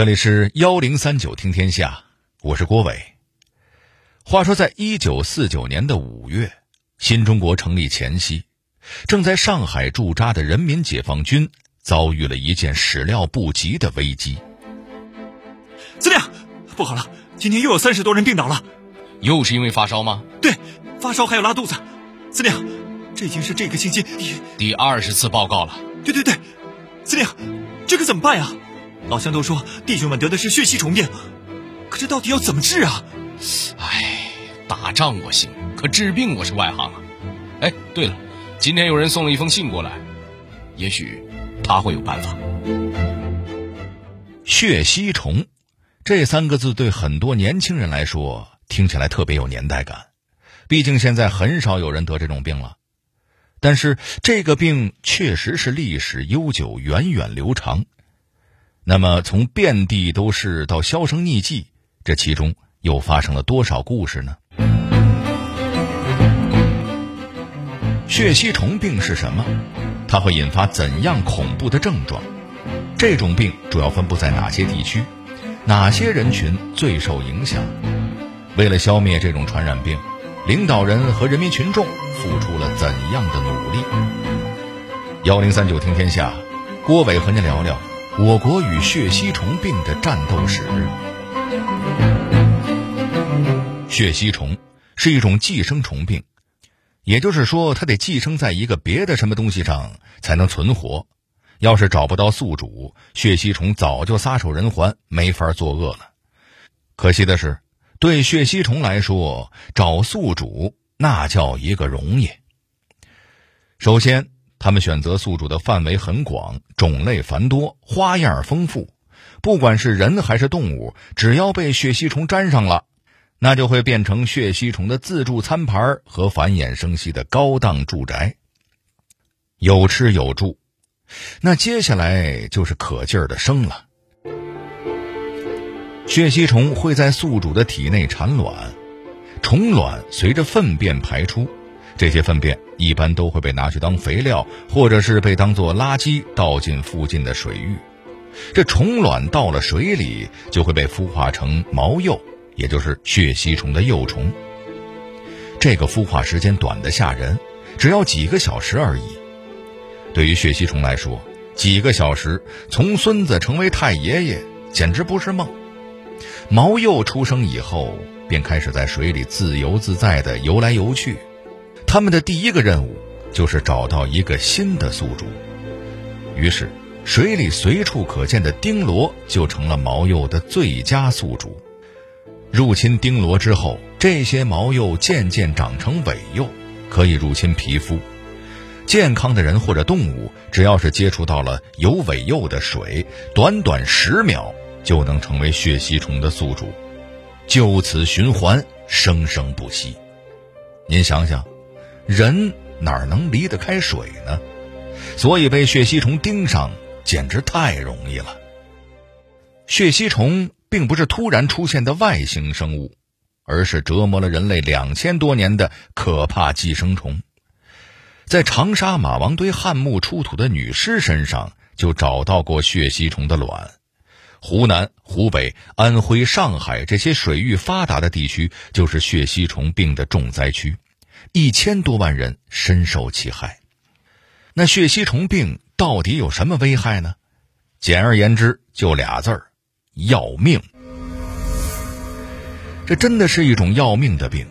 这里是幺零三九听天下，我是郭伟。话说，在一九四九年的五月，新中国成立前夕，正在上海驻扎的人民解放军遭遇了一件始料不及的危机。司令，不好了，今天又有三十多人病倒了，又是因为发烧吗？对，发烧还有拉肚子。司令，这已经是这个星期第第二十次报告了。对对对，司令，这可怎么办呀？老乡都说弟兄们得的是血吸虫病，可这到底要怎么治啊？哎，打仗我行，可治病我是外行啊。哎，对了，今天有人送了一封信过来，也许他会有办法。血吸虫这三个字对很多年轻人来说听起来特别有年代感，毕竟现在很少有人得这种病了。但是这个病确实是历史悠久、源远流长。那么，从遍地都是到销声匿迹，这其中又发生了多少故事呢？血吸虫病是什么？它会引发怎样恐怖的症状？这种病主要分布在哪些地区？哪些人群最受影响？为了消灭这种传染病，领导人和人民群众付出了怎样的努力？幺零三九听天下，郭伟和您聊聊。我国与血吸虫病的战斗史。血吸虫是一种寄生虫病，也就是说，它得寄生在一个别的什么东西上才能存活。要是找不到宿主，血吸虫早就撒手人寰，没法作恶了。可惜的是，对血吸虫来说，找宿主那叫一个容易。首先。他们选择宿主的范围很广，种类繁多，花样丰富。不管是人还是动物，只要被血吸虫粘上了，那就会变成血吸虫的自助餐盘和繁衍生息的高档住宅。有吃有住，那接下来就是可劲儿的生了。血吸虫会在宿主的体内产卵，虫卵随着粪便排出。这些粪便一般都会被拿去当肥料，或者是被当做垃圾倒进附近的水域。这虫卵到了水里，就会被孵化成毛幼，也就是血吸虫的幼虫。这个孵化时间短得吓人，只要几个小时而已。对于血吸虫来说，几个小时从孙子成为太爷爷，简直不是梦。毛幼出生以后，便开始在水里自由自在地游来游去。他们的第一个任务就是找到一个新的宿主，于是水里随处可见的丁螺就成了毛鼬的最佳宿主。入侵丁螺之后，这些毛鼬渐渐长成尾鼬，可以入侵皮肤。健康的人或者动物，只要是接触到了有尾鼬的水，短短十秒就能成为血吸虫的宿主，就此循环，生生不息。您想想。人哪能离得开水呢？所以被血吸虫盯上简直太容易了。血吸虫并不是突然出现的外星生物，而是折磨了人类两千多年的可怕寄生虫。在长沙马王堆汉墓出土的女尸身上就找到过血吸虫的卵。湖南、湖北、安徽、上海这些水域发达的地区，就是血吸虫病的重灾区。一千多万人深受其害，那血吸虫病到底有什么危害呢？简而言之，就俩字儿：要命。这真的是一种要命的病。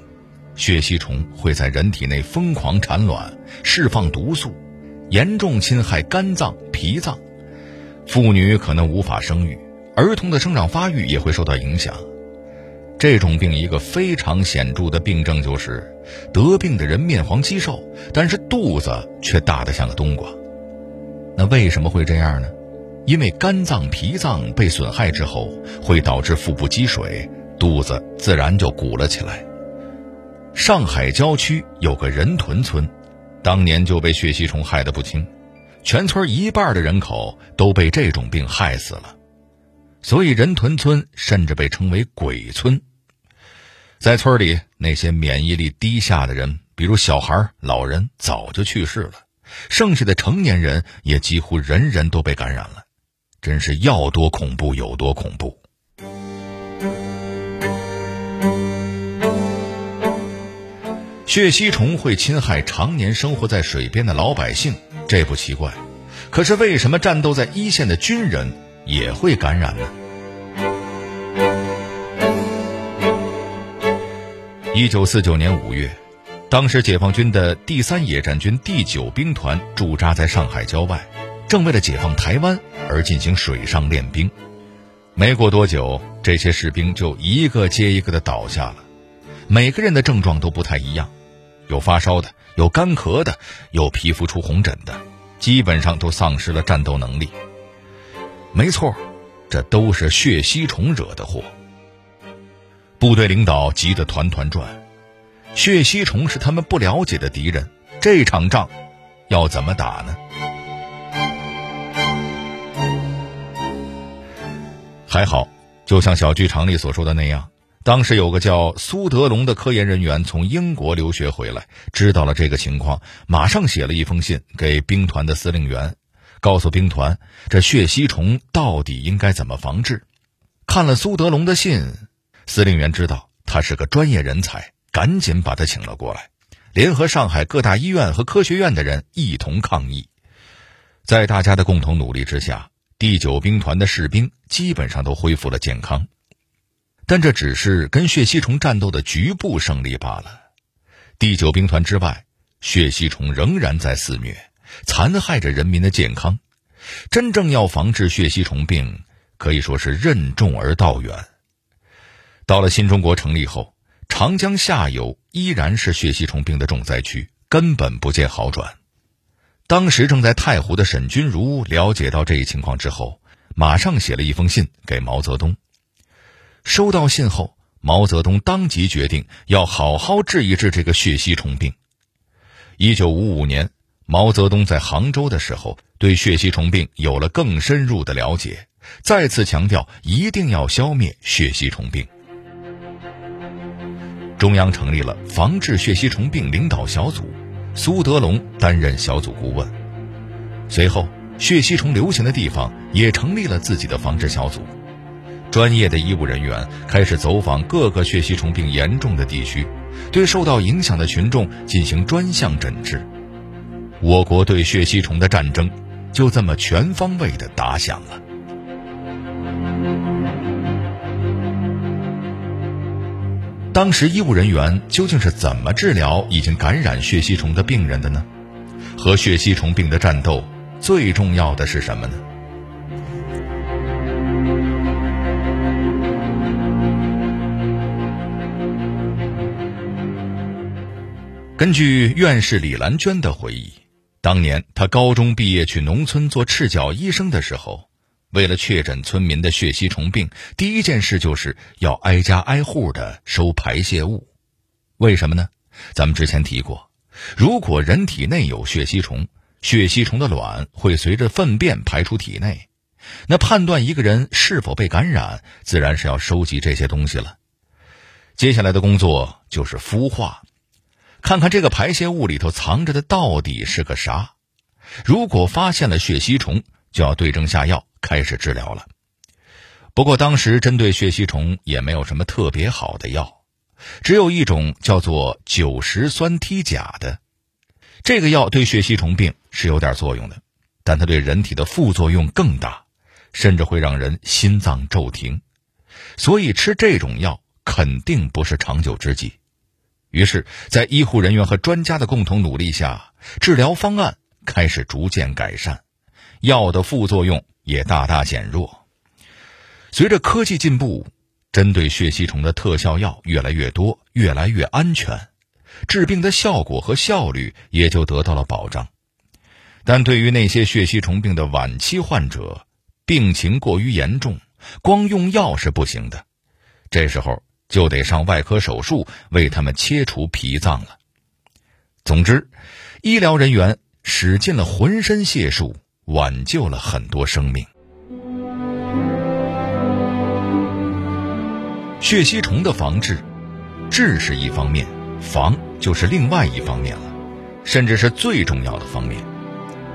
血吸虫会在人体内疯狂产卵，释放毒素，严重侵害肝脏、脾脏，妇女可能无法生育，儿童的生长发育也会受到影响。这种病一个非常显著的病症就是，得病的人面黄肌瘦，但是肚子却大得像个冬瓜。那为什么会这样呢？因为肝脏、脾脏被损害之后，会导致腹部积水，肚子自然就鼓了起来。上海郊区有个人屯村，当年就被血吸虫害得不轻，全村一半的人口都被这种病害死了，所以人屯村甚至被称为“鬼村”。在村里，那些免疫力低下的人，比如小孩、老人，早就去世了；剩下的成年人也几乎人人都被感染了。真是要多恐怖有多恐怖。血吸虫会侵害常年生活在水边的老百姓，这不奇怪。可是为什么战斗在一线的军人也会感染呢？一九四九年五月，当时解放军的第三野战军第九兵团驻扎在上海郊外，正为了解放台湾而进行水上练兵。没过多久，这些士兵就一个接一个的倒下了，每个人的症状都不太一样。有发烧的，有干咳的，有皮肤出红疹的，基本上都丧失了战斗能力。没错，这都是血吸虫惹的祸。部队领导急得团团转，血吸虫是他们不了解的敌人，这场仗要怎么打呢？还好，就像小剧场里所说的那样。当时有个叫苏德龙的科研人员从英国留学回来，知道了这个情况，马上写了一封信给兵团的司令员，告诉兵团这血吸虫到底应该怎么防治。看了苏德龙的信，司令员知道他是个专业人才，赶紧把他请了过来，联合上海各大医院和科学院的人一同抗议。在大家的共同努力之下，第九兵团的士兵基本上都恢复了健康。但这只是跟血吸虫战斗的局部胜利罢了。第九兵团之外，血吸虫仍然在肆虐，残害着人民的健康。真正要防治血吸虫病，可以说是任重而道远。到了新中国成立后，长江下游依然是血吸虫病的重灾区，根本不见好转。当时正在太湖的沈钧儒了解到这一情况之后，马上写了一封信给毛泽东。收到信后，毛泽东当即决定要好好治一治这个血吸虫病。一九五五年，毛泽东在杭州的时候，对血吸虫病有了更深入的了解，再次强调一定要消灭血吸虫病。中央成立了防治血吸虫病领导小组，苏德龙担任小组顾问。随后，血吸虫流行的地方也成立了自己的防治小组。专业的医务人员开始走访各个血吸虫病严重的地区，对受到影响的群众进行专项诊治。我国对血吸虫的战争就这么全方位的打响了。当时医务人员究竟是怎么治疗已经感染血吸虫的病人的呢？和血吸虫病的战斗最重要的是什么呢？根据院士李兰娟的回忆，当年她高中毕业去农村做赤脚医生的时候，为了确诊村民的血吸虫病，第一件事就是要挨家挨户的收排泄物。为什么呢？咱们之前提过，如果人体内有血吸虫，血吸虫的卵会随着粪便排出体内，那判断一个人是否被感染，自然是要收集这些东西了。接下来的工作就是孵化。看看这个排泄物里头藏着的到底是个啥？如果发现了血吸虫，就要对症下药开始治疗了。不过当时针对血吸虫也没有什么特别好的药，只有一种叫做酒石酸梯甲的。这个药对血吸虫病是有点作用的，但它对人体的副作用更大，甚至会让人心脏骤停。所以吃这种药肯定不是长久之计。于是，在医护人员和专家的共同努力下，治疗方案开始逐渐改善，药的副作用也大大减弱。随着科技进步，针对血吸虫的特效药越来越多，越来越安全，治病的效果和效率也就得到了保障。但对于那些血吸虫病的晚期患者，病情过于严重，光用药是不行的。这时候。就得上外科手术为他们切除脾脏了。总之，医疗人员使尽了浑身解数，挽救了很多生命。血吸虫的防治，治是一方面，防就是另外一方面了，甚至是最重要的方面。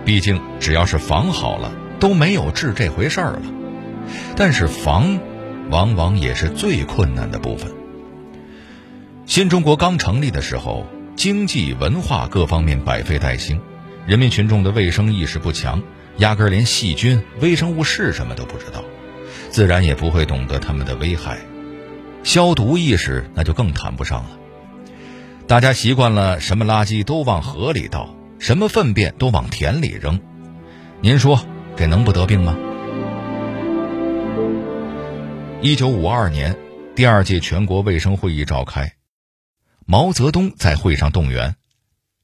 毕竟，只要是防好了，都没有治这回事儿了。但是防，往往也是最困难的部分。新中国刚成立的时候，经济、文化各方面百废待兴，人民群众的卫生意识不强，压根连细菌、微生物是什么都不知道，自然也不会懂得它们的危害。消毒意识那就更谈不上了。大家习惯了什么垃圾都往河里倒，什么粪便都往田里扔，您说这能不得病吗？一九五二年，第二届全国卫生会议召开。毛泽东在会上动员，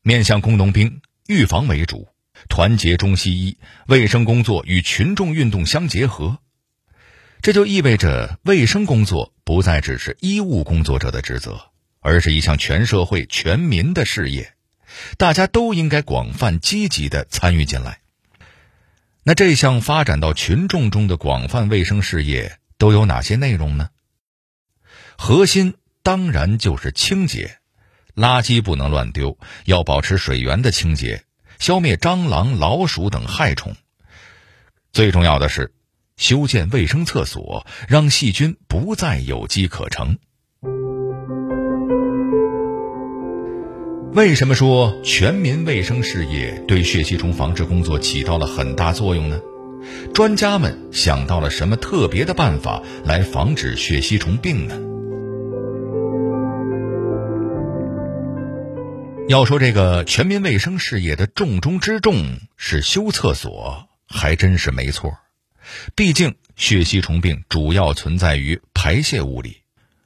面向工农兵，预防为主，团结中西医，卫生工作与群众运动相结合。这就意味着，卫生工作不再只是医务工作者的职责，而是一项全社会、全民的事业，大家都应该广泛积极的参与进来。那这项发展到群众中的广泛卫生事业都有哪些内容呢？核心。当然就是清洁，垃圾不能乱丢，要保持水源的清洁，消灭蟑螂、老鼠等害虫。最重要的是，修建卫生厕所，让细菌不再有机可乘。为什么说全民卫生事业对血吸虫防治工作起到了很大作用呢？专家们想到了什么特别的办法来防止血吸虫病呢？要说这个全民卫生事业的重中之重是修厕所，还真是没错。毕竟血吸虫病主要存在于排泄物里，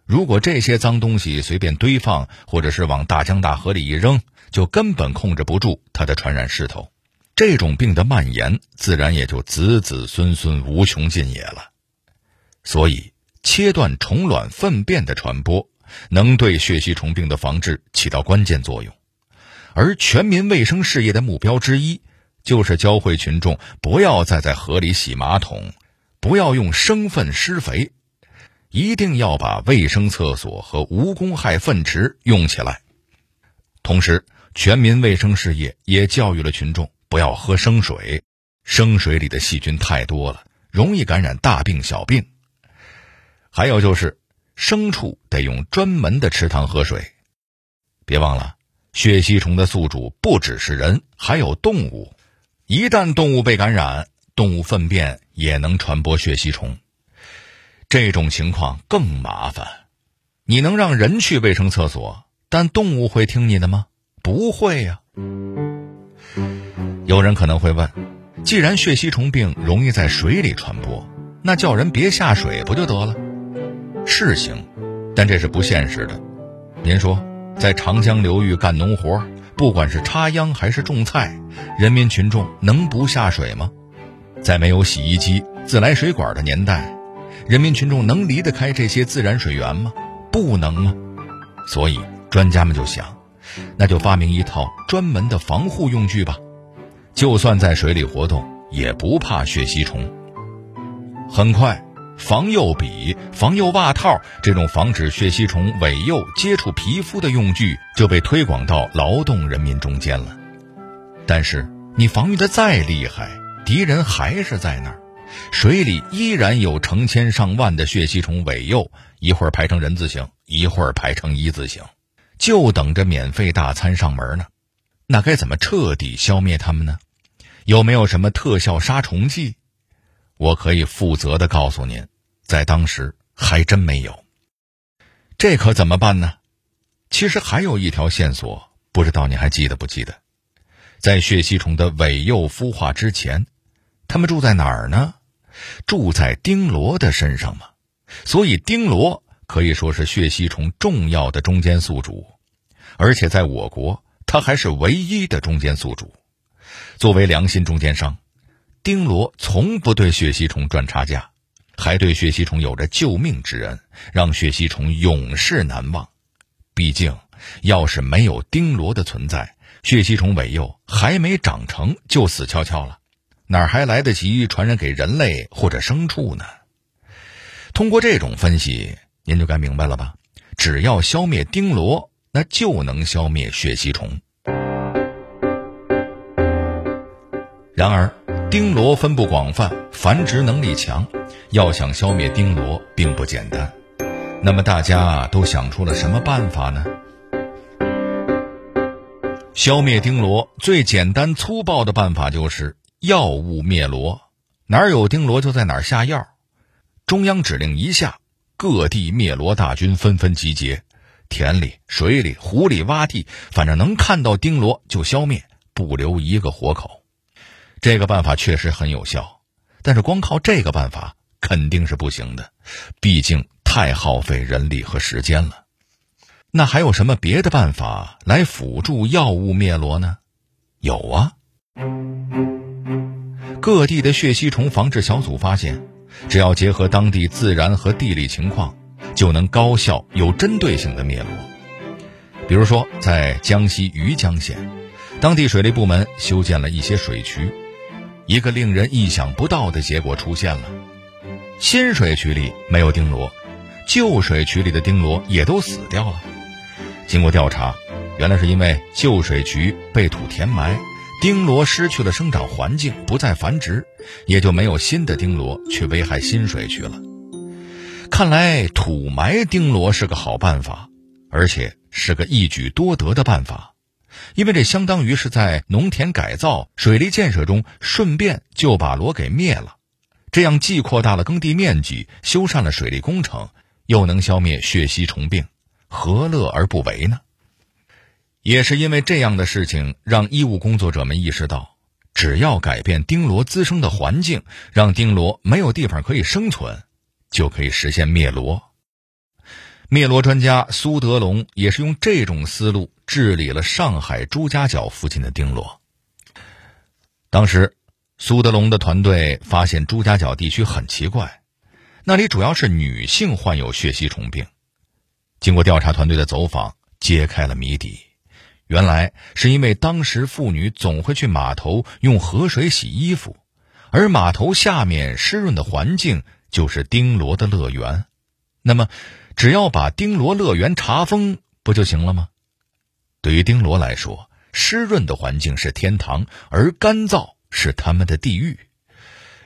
如果这些脏东西随便堆放，或者是往大江大河里一扔，就根本控制不住它的传染势头。这种病的蔓延，自然也就子子孙孙无穷尽也了。所以，切断虫卵粪便的传播，能对血吸虫病的防治起到关键作用。而全民卫生事业的目标之一，就是教会群众不要再在河里洗马桶，不要用生粪施肥，一定要把卫生厕所和无公害粪池用起来。同时，全民卫生事业也教育了群众不要喝生水，生水里的细菌太多了，容易感染大病小病。还有就是，牲畜得用专门的池塘喝水，别忘了。血吸虫的宿主不只是人，还有动物。一旦动物被感染，动物粪便也能传播血吸虫。这种情况更麻烦。你能让人去卫生厕所，但动物会听你的吗？不会呀。有人可能会问：既然血吸虫病容易在水里传播，那叫人别下水不就得了？是行，但这是不现实的。您说？在长江流域干农活，不管是插秧还是种菜，人民群众能不下水吗？在没有洗衣机、自来水管的年代，人民群众能离得开这些自然水源吗？不能啊！所以专家们就想，那就发明一套专门的防护用具吧，就算在水里活动，也不怕血吸虫。很快。防幼笔、防幼袜套这种防止血吸虫尾幼接触皮肤的用具就被推广到劳动人民中间了。但是你防御的再厉害，敌人还是在那儿，水里依然有成千上万的血吸虫尾幼，一会儿排成人字形，一会儿排成一字形，就等着免费大餐上门呢。那该怎么彻底消灭它们呢？有没有什么特效杀虫剂？我可以负责的告诉您，在当时还真没有。这可怎么办呢？其实还有一条线索，不知道你还记得不记得？在血吸虫的尾幼孵化之前，它们住在哪儿呢？住在丁螺的身上嘛。所以丁螺可以说是血吸虫重要的中间宿主，而且在我国，它还是唯一的中间宿主。作为良心中间商。丁螺从不对血吸虫赚差价，还对血吸虫有着救命之恩，让血吸虫永世难忘。毕竟，要是没有丁螺的存在，血吸虫尾幼还没长成就死翘翘了，哪还来得及传染给人类或者牲畜呢？通过这种分析，您就该明白了吧？只要消灭丁螺，那就能消灭血吸虫。然而。丁螺分布广泛，繁殖能力强，要想消灭丁螺并不简单。那么大家都想出了什么办法呢？消灭丁螺最简单粗暴的办法就是药物灭螺，哪有丁螺就在哪下药。中央指令一下，各地灭螺大军纷纷集结，田里、水里、湖里、洼地，反正能看到丁螺就消灭，不留一个活口。这个办法确实很有效，但是光靠这个办法肯定是不行的，毕竟太耗费人力和时间了。那还有什么别的办法来辅助药物灭螺呢？有啊，各地的血吸虫防治小组发现，只要结合当地自然和地理情况，就能高效、有针对性的灭螺。比如说，在江西余江县，当地水利部门修建了一些水渠，一个令人意想不到的结果出现了：新水渠里没有钉螺，旧水渠里的钉螺也都死掉了。经过调查，原来是因为旧水渠被土填埋，钉螺失去了生长环境，不再繁殖，也就没有新的钉螺去危害新水渠了。看来土埋钉螺是个好办法，而且是个一举多得的办法，因为这相当于是在农田改造、水利建设中顺便就把螺给灭了，这样既扩大了耕地面积，修缮了水利工程，又能消灭血吸虫病。何乐而不为呢？也是因为这样的事情，让医务工作者们意识到，只要改变丁螺滋生的环境，让丁螺没有地方可以生存，就可以实现灭螺。灭螺专家苏德龙也是用这种思路治理了上海朱家角附近的丁螺。当时，苏德龙的团队发现朱家角地区很奇怪，那里主要是女性患有血吸虫病。经过调查团队的走访，揭开了谜底。原来是因为当时妇女总会去码头用河水洗衣服，而码头下面湿润的环境就是丁螺的乐园。那么，只要把丁螺乐园查封，不就行了吗？对于丁螺来说，湿润的环境是天堂，而干燥是他们的地狱。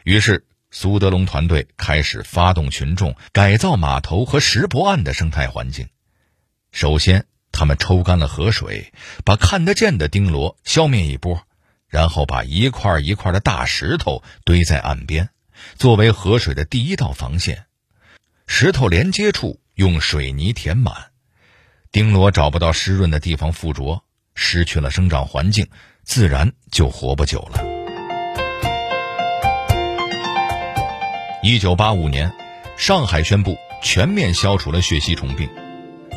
于是。苏德龙团队开始发动群众改造码头和石博岸的生态环境。首先，他们抽干了河水，把看得见的丁螺消灭一波，然后把一块一块的大石头堆在岸边，作为河水的第一道防线。石头连接处用水泥填满，丁螺找不到湿润的地方附着，失去了生长环境，自然就活不久了。一九八五年，上海宣布全面消除了血吸虫病，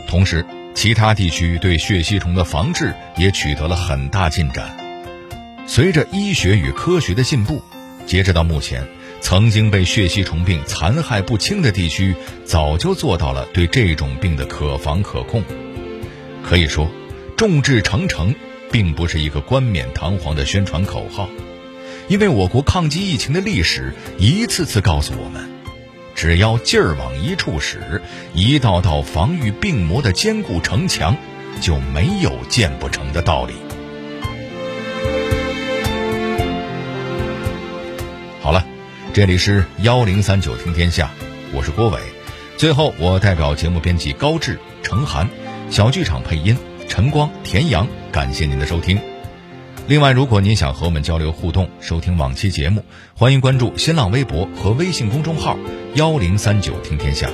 同时，其他地区对血吸虫的防治也取得了很大进展。随着医学与科学的进步，截止到目前，曾经被血吸虫病残害不清的地区，早就做到了对这种病的可防可控。可以说，众志成城并不是一个冠冕堂皇的宣传口号。因为我国抗击疫情的历史一次次告诉我们，只要劲儿往一处使，一道道防御病魔的坚固城墙就没有建不成的道理。这里是幺零三九听天下，我是郭伟。最后，我代表节目编辑高志、程涵，小剧场配音陈光、田阳，感谢您的收听。另外，如果您想和我们交流互动、收听往期节目，欢迎关注新浪微博和微信公众号“幺零三九听天下”。